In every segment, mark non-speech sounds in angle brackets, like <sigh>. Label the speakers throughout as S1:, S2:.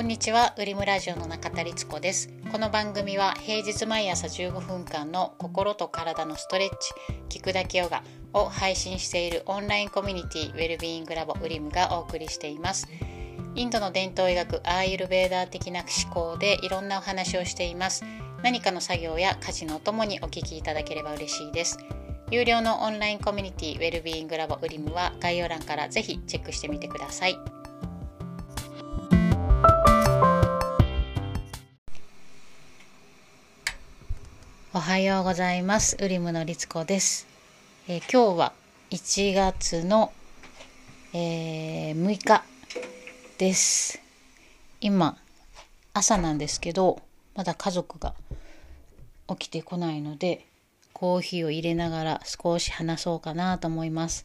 S1: こんにちは、ウリムラジオの中田律子です。この番組は平日毎朝15分間の心と体のストレッチ、聞くだけヨガを配信しているオンラインコミュニティウェルビーイングラボウリムがお送りしています。インドの伝統医学アーユルベーダー的な思考でいろんなお話をしています。何かの作業や家事のお供にお聞きいただければ嬉しいです。有料のオンラインコミュニティウェルビーイングラボウリムは概要欄からぜひチェックしてみてください。おはようございます。ウリムの律子です。えー今日は1月の、えー6日です。今朝なんですけどまだ家族が起きてこないのでコーヒーを入れながら少し話そうかなと思います。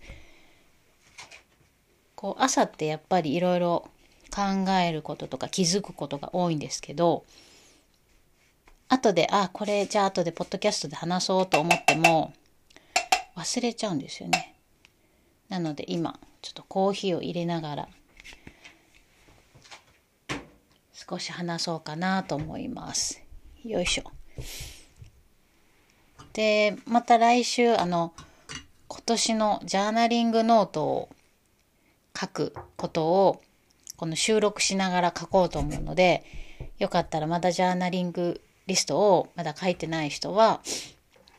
S1: こう朝ってやっぱりいろいろ考えることとか気づくことが多いんですけど後であこれじゃあ後でポッドキャストで話そうと思っても忘れちゃうんですよね。なので今ちょっとコーヒーを入れながら少し話そうかなと思います。よいしょ。でまた来週あの今年のジャーナリングノートを書くことをこの収録しながら書こうと思うのでよかったらまだジャーナリングリストをまだ書いてない人は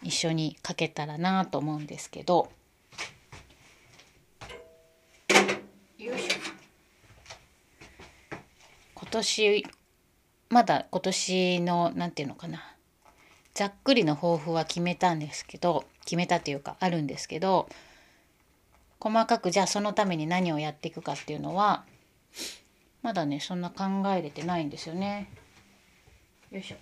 S1: 一緒に書けたらなと思うんですけど今年まだ今年のなんていうのかなざっくりの抱負は決めたんですけど決めたというかあるんですけど細かくじゃあそのために何をやっていくかっていうのはまだねそんな考えれてないんですよね。よいしょ。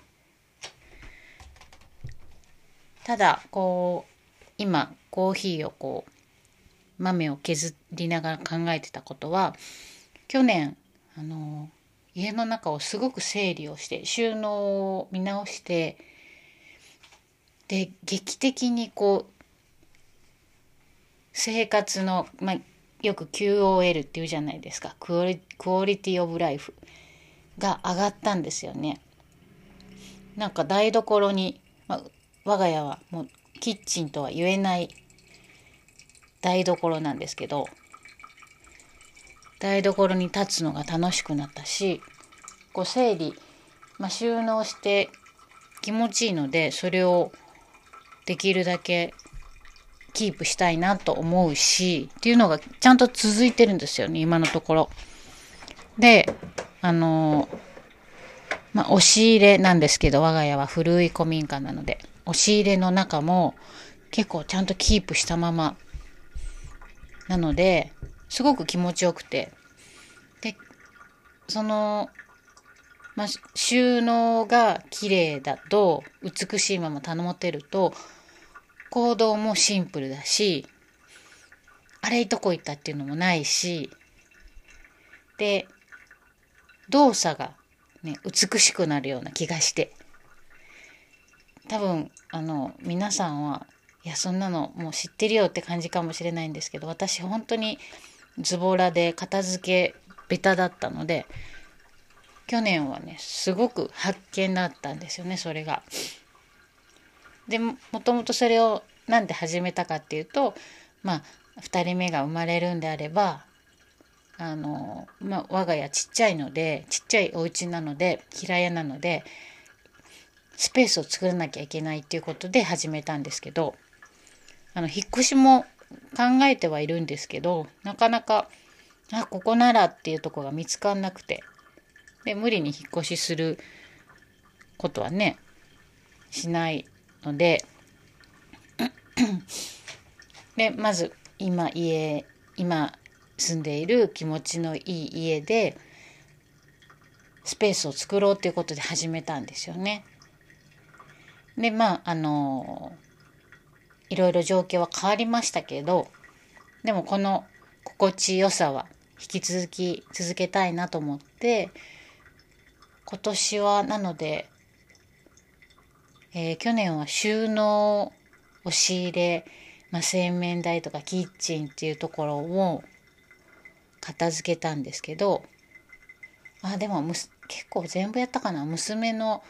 S1: ただこう今コーヒーをこう豆を削りながら考えてたことは去年あの家の中をすごく整理をして収納を見直してで劇的にこう生活の、まあ、よく QOL っていうじゃないですかクオリクオリティオブライフが上がったんですよね。なんか台所に、まあ、我が家はもうキッチンとは言えない台所なんですけど台所に立つのが楽しくなったしこう整理、まあ、収納して気持ちいいのでそれをできるだけキープしたいなと思うしっていうのがちゃんと続いてるんですよね今のところ。であのまあ、押し入れなんですけど我が家は古い古民家なので押し入れの中も結構ちゃんとキープしたまま。なのですごく気持ちよくて。でその、まあ、収納が綺麗だと美しいまま保てると行動もシンプルだしあれどこ行ったっていうのもないしで動作がね、美しくなるような気がして。多分あの皆さんはいやそんなのもう知ってるよって感じかもしれないんですけど私本当にズボラで片付けベタだったので去年はねすごく発見だったんですよねそれが。でもともとそれをなんで始めたかっていうとまあ2人目が生まれるんであればあの、まあ、我が家ちっちゃいのでちっちゃいお家なので平屋なのでスペースを作らなきゃいけないっていうことで始めたんですけどあの引っ越しも考えてはいるんですけどなかなかあここならっていうとこが見つかんなくてで無理に引っ越しすることはねしないのででまず今家今住んでいる気持ちのいい家でスペースを作ろうっていうことで始めたんですよね。でまああのいろいろ状況は変わりましたけどでもこの心地よさは引き続き続けたいなと思って今年はなので、えー去年は収納押し入れ、まあ、洗面台とかキッチンっていうところを片付けたんですけどあでもむす結構全部やったかな。娘の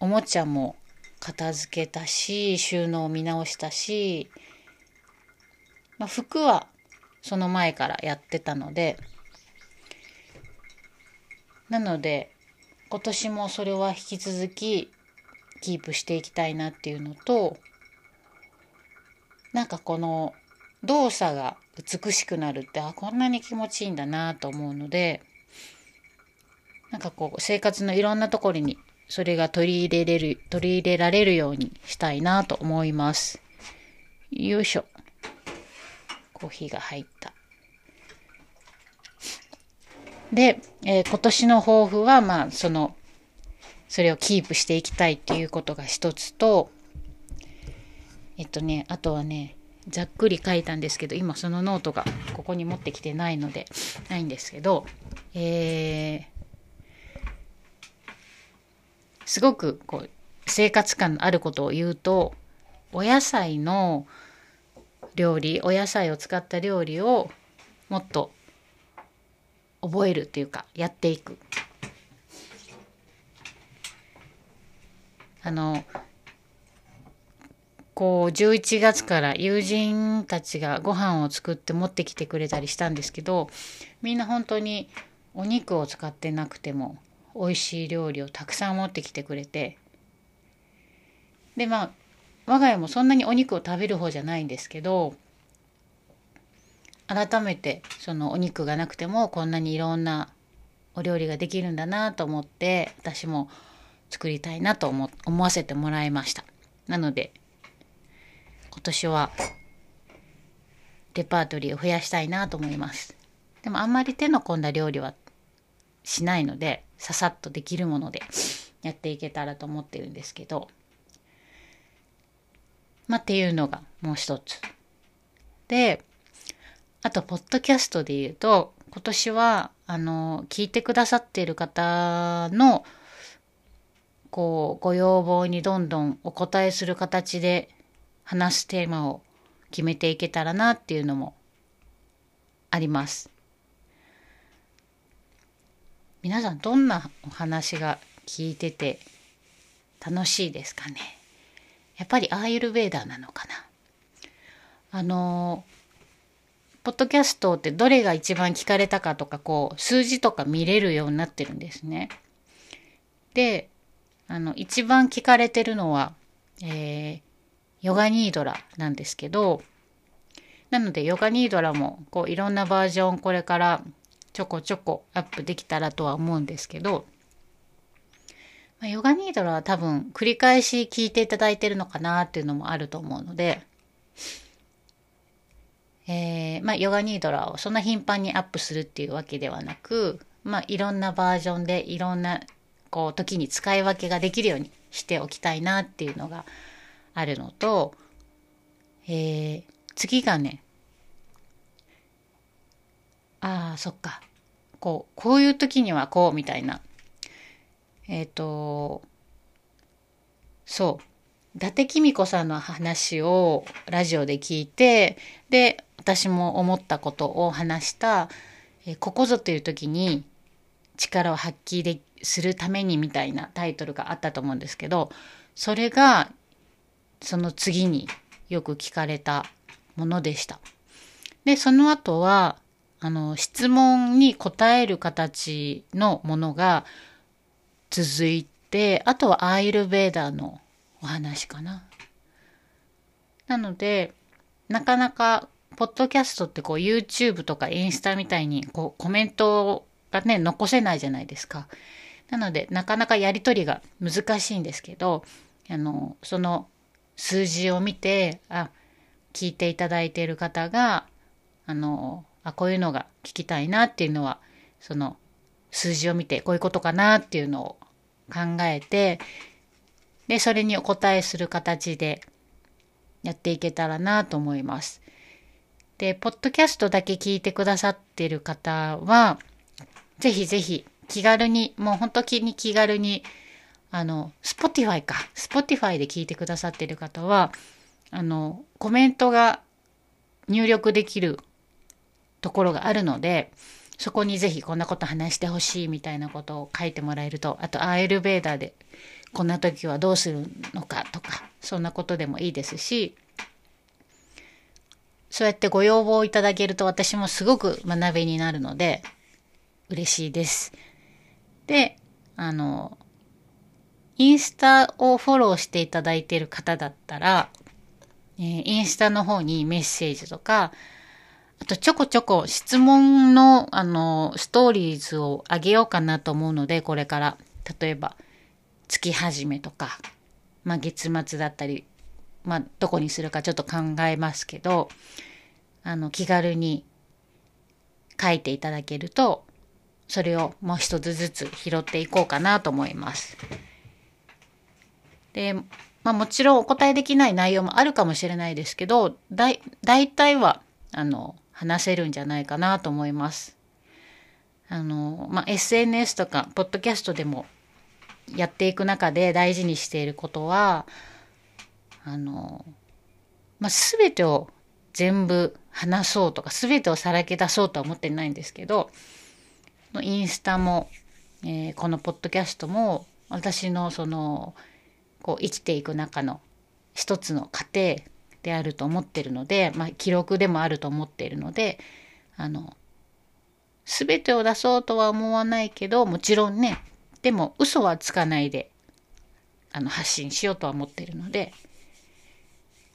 S1: おもちゃも片付けたし収納を見直したし、まあ、服はその前からやってたのでなので今年もそれは引き続きキープしていきたいなっていうのとなんかこの動作が美しくなるってあこんなに気持ちいいんだなと思うのでなんかこう生活のいろんなところにそれが取り入れれる取り入れられるようにしたいなと思います。よいしょ。コーヒーが入った。で、えー、今年の抱負はまあそのそれをキープしていきたいっていうことが一つとえっとねあとはねざっくり書いたんですけど今そのノートがここに持ってきてないのでないんですけどえー、すごくこう生活感のあることを言うとお野菜の料理お野菜を使った料理をもっと覚えるっていうかやっていく。あのこう11月から友人たちがご飯を作って持ってきてくれたりしたんですけどみんな本当にお肉を使ってなくても美味しい料理をたくさん持ってきてくれてでまあ我が家もそんなにお肉を食べる方じゃないんですけど改めてそのお肉がなくてもこんなにいろんなお料理ができるんだなと思って私も作りたいなと思思わせてもらいましたなので今年はレパートリーを増やしたいなと思います。でもあんまり手の込んだ料理はしないので、ささっとできるものでやっていけたらと思ってるんですけど、まあっていうのがもう一つ。で、あと、ポッドキャストで言うと、今年は、あの、聞いてくださっている方の、こう、ご要望にどんどんお答えする形で話すテーマを決めていけたらなっていうのもあります。皆さんどんなお話が聞いてて楽しいですかね？やっぱりアーユルベーダーなのかな？あのポッドキャストってどれが一番聞かれたかとかこう数字とか見れるようになってるんですね。であの一番聞かれてるのは、えー、ヨガニードラなんですけど、なのでヨガニードラもこういろんなバージョンこれからちょこちょこアップできたらとは思うんですけど、まあ、ヨガニードラは多分繰り返し聞いていただいてるのかなっていうのもあると思うので、えー、まあヨガニードラをそんな頻繁にアップするっていうわけではなく、まあいろんなバージョンでいろんなこう時に使い分けができるようにしておきたいなっていうのがあるのと、えー、次がね、ああ、そっか。こう、こういう時にはこうみたいな。えっ、ー、と、そう。伊達公子さんの話をラジオで聞いて、で、私も思ったことを話した、えここぞという時に力を発揮でするためにみたいなタイトルがあったと思うんですけど、それがその次によく聞かれたものでした。で、その後は、あの、質問に答える形のものが続いて、あとはアイルベーダーのお話かな。なので、なかなか、ポッドキャストってこう YouTube とかインスタみたいにこうコメントがね、残せないじゃないですか。なので、なかなかやりとりが難しいんですけど、あの、その数字を見て、あ、聞いていただいている方が、あの、あ、こういうのが聞きたいなっていうのは、その数字を見てこういうことかなっていうのを考えて、で、それにお答えする形でやっていけたらなと思います。で、ポッドキャストだけ聞いてくださってる方は、ぜひぜひ気軽に、もう本当に気軽にあの、Spotify か。Spotify で聞いてくださってる方は、あの、コメントが入力できるところがあるので、そこにぜひこんなこと話してほしいみたいなことを書いてもらえるとあとアーエルベーダーでこんな時はどうするのかとかそんなことでもいいですしそうやってご要望いただけると私もすごく学びになるので嬉しいです。で、あの、インスタをフォローしていただいている方だったら、えー、インスタの方にメッセージとか、あとちょこちょこ質問のあのストーリーズをあげようかなと思うので、これから。例えば、月始めとか、まあ月末だったり、まあどこにするかちょっと考えますけど、あの気軽に書いていただけると、それをもう一つずつ拾っていこうかなと思います。で、まあもちろんお答えできない内容もあるかもしれないですけど、だい、大体は、あの、話せるんじゃないかなと思います。あの、まあ、SNS とか、ポッドキャストでもやっていく中で大事にしていることは、あの、まあ、全てを全部話そうとか、全てをさらけ出そうとは思ってないんですけど、インスタも、えー、このポッドキャストも、私のその、こう生きていく中の一つの過程であると思ってるので、まあ、記録でもあると思っているのであの全てを出そうとは思わないけどもちろんねでも嘘はつかないであの発信しようとは思ってるので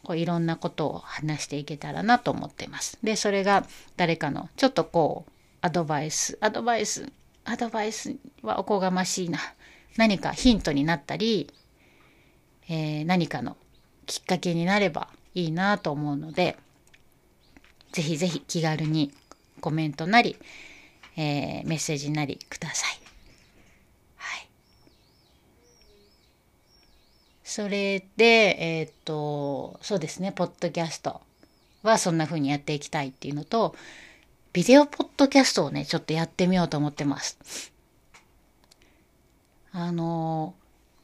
S1: こういろんなことを話していけたらなと思ってます。でそれが誰かのちょっとこうアドバイスアドバイスアドバイスはおこがましいな何かヒントになったり、えー、何かのきっかけになればいいなと思うので、ぜひぜひ気軽にコメントなり、えー、メッセージなりください。はい。それで、えっ、と、そうですね、ポッドキャストはそんな風にやっていきたいっていうのと、ビデオポッドキャストをね、ちょっとやってみようと思ってます。あの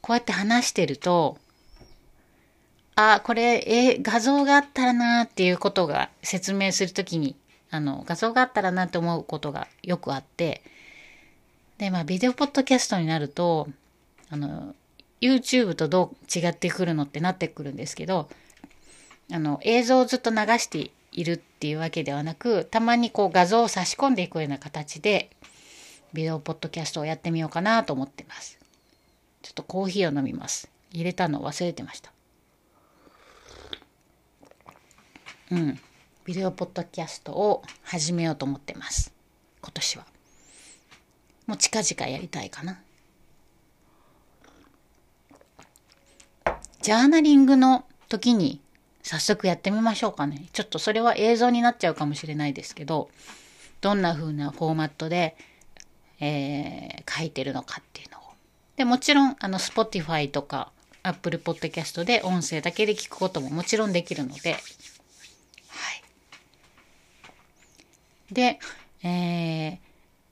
S1: こうやって話してると、あ、これ、え画像があったらなっていうことが説明するときに、あの、画像があったらなって思うことがよくあって、で、まあ、ビデオポッドキャストになると、あの、YouTube とどう違ってくるのってなってくるんですけど、あの、映像をずっと流しているっていうわけではなく、たまにこう画像を差し込んでいくような形で、ビデオポッドキャストをやってみようかなと思ってます。ちょっとコーヒーを飲みます。入れたの忘れてました。うん、ビデオポッドキャストを始めようと思ってます。今年は。もう近々やりたいかな。ジャーナリングの時に早速やってみましょうかね。ちょっとそれは映像になっちゃうかもしれないですけどどんな風なフォーマットで、えー、書いてるのかっていうのを。でもちろんあの Spotify とか Apple Podcast で音声だけで聞くことももちろんできるのでで、えー、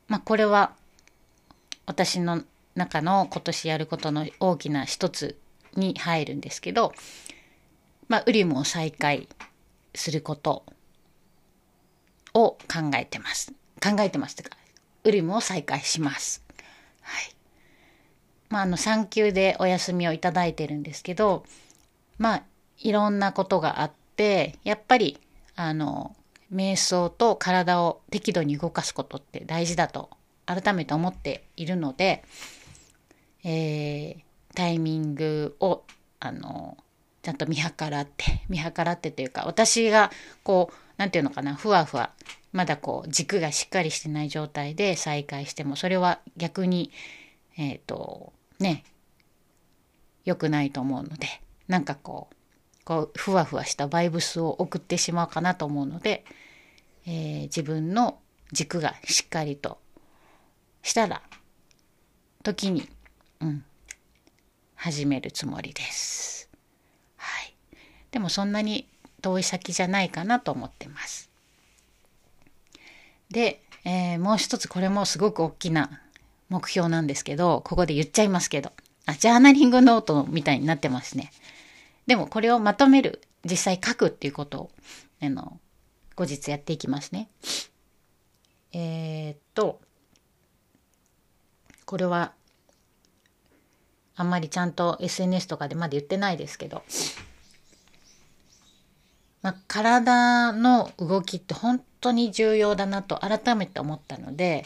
S1: まあこれは私の中の今年やることの大きな一つに入るんですけど、まあ、ウリムを再開することを考えてます。考えてますとか、ウリムを再開します。はい。まあ、あの、産休でお休みをいただいてるんですけど、まあ、いろんなことがあって、やっぱり、あの、瞑想と体を適度に動かすことって大事だと改めて思っているので、えー、タイミングをあのちゃんと見計らって <laughs> 見計らってというか私がこう何て言うのかなふわふわまだこう軸がしっかりしてない状態で再開してもそれは逆にえっ、ー、とね良くないと思うのでなんかこうこうふわふわしたバイブスを送ってしまうかなと思うので、えー、自分の軸がしっかりとしたら時に、うん、始めるつもりです。はい。でもそんなに遠い先じゃないかなと思ってます。で、えー、もう一つこれもすごく大きな目標なんですけど、ここで言っちゃいますけど、あ、ジャーナリングノートみたいになってますね。でもこれをまとめる、実際書くっていうことを、あの、後日やっていきますね。えー、っとこれはあんまりちゃんと SNS とかでまだ言ってないですけど、まあ、体の動きって本当に重要だなと改めて思ったので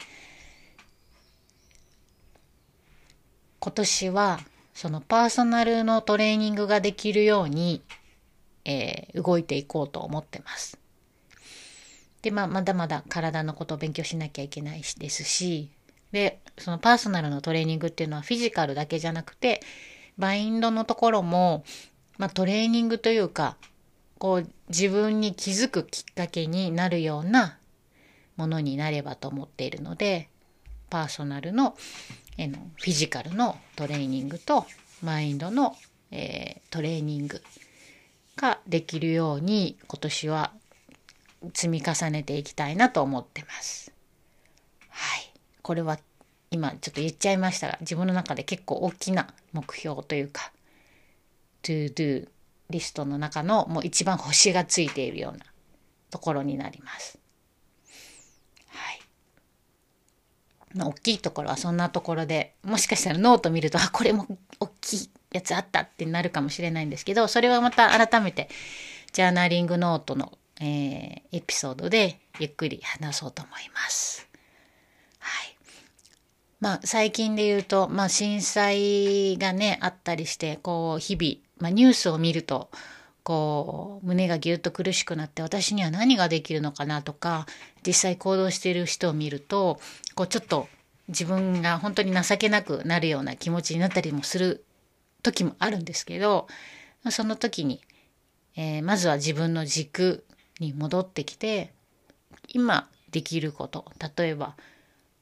S1: 今年はそのパーソナルのトレーニングができるように、えー、動いていこうと思ってます。で、まあ、まだまだ体のことを勉強しなきゃいけないしですし、で、そのパーソナルのトレーニングっていうのはフィジカルだけじゃなくて、バインドのところも、まあ、トレーニングというか、こう自分に気づくきっかけになるようなものになればと思っているので、パーソナルのえのフィジカルのトレーニングとマインドの、えー、トレーニングができるように今年は積み重ねていきたいなと思ってます。はい。これは今ちょっと言っちゃいましたが、自分の中で結構大きな目標というか、to do リストの中のもう一番星がついているようなところになります。はい。まあ、大きいところはそんなところで、もしかしたらノート見ると、あ、これも大きいやつあったってなるかもしれないんですけど、それはまた改めてジャーナリングノートのえー、エピソードでゆっくり話そうと思います。はい。まあ最近で言うと、まあ震災がね、あったりして、こう日々、まあニュースを見ると、こう胸がぎゅっと苦しくなって私には何ができるのかなとか実際行動している人を見るとこうちょっと自分が本当に情けなくなるような気持ちになったりもする時もあるんですけどその時に、えー、まずは自分の軸に戻ってきて今できること例えば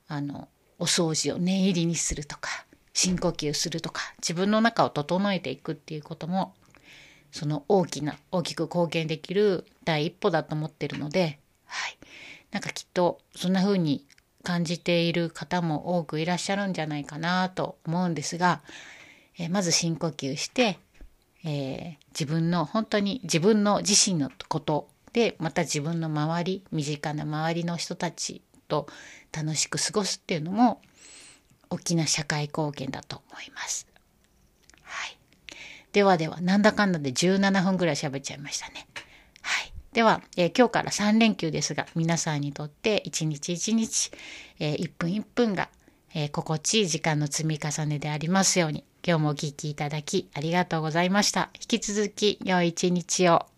S1: あのお掃除を念入りにするとか深呼吸するとか自分の中を整えていくっていうこともその大きな大きく貢献できる第一歩だと思ってるので、はい、なんかきっとそんな風に感じている方も多くいらっしゃるんじゃないかなと思うんですが、えー、まず深呼吸して、えー、自分の本当に自分の自身のことでまた自分の周り身近な周りの人たちと楽しく過ごすっていうのも大きな社会貢献だと思います。ではでは、なんだかんだで17分ぐらい喋っちゃいましたね。はい。では、えー、今日から3連休ですが、皆さんにとって一日一日、えー、1分1分が、えー、心地いい時間の積み重ねでありますように、今日もお聴きいただきありがとうございました。引き続き良い一日を。